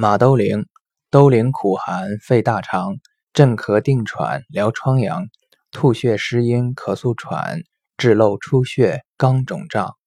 马兜铃，兜铃苦寒肺大肠，镇咳定喘疗疮疡，吐血湿阴咳嗽喘，治漏出血肛肿胀。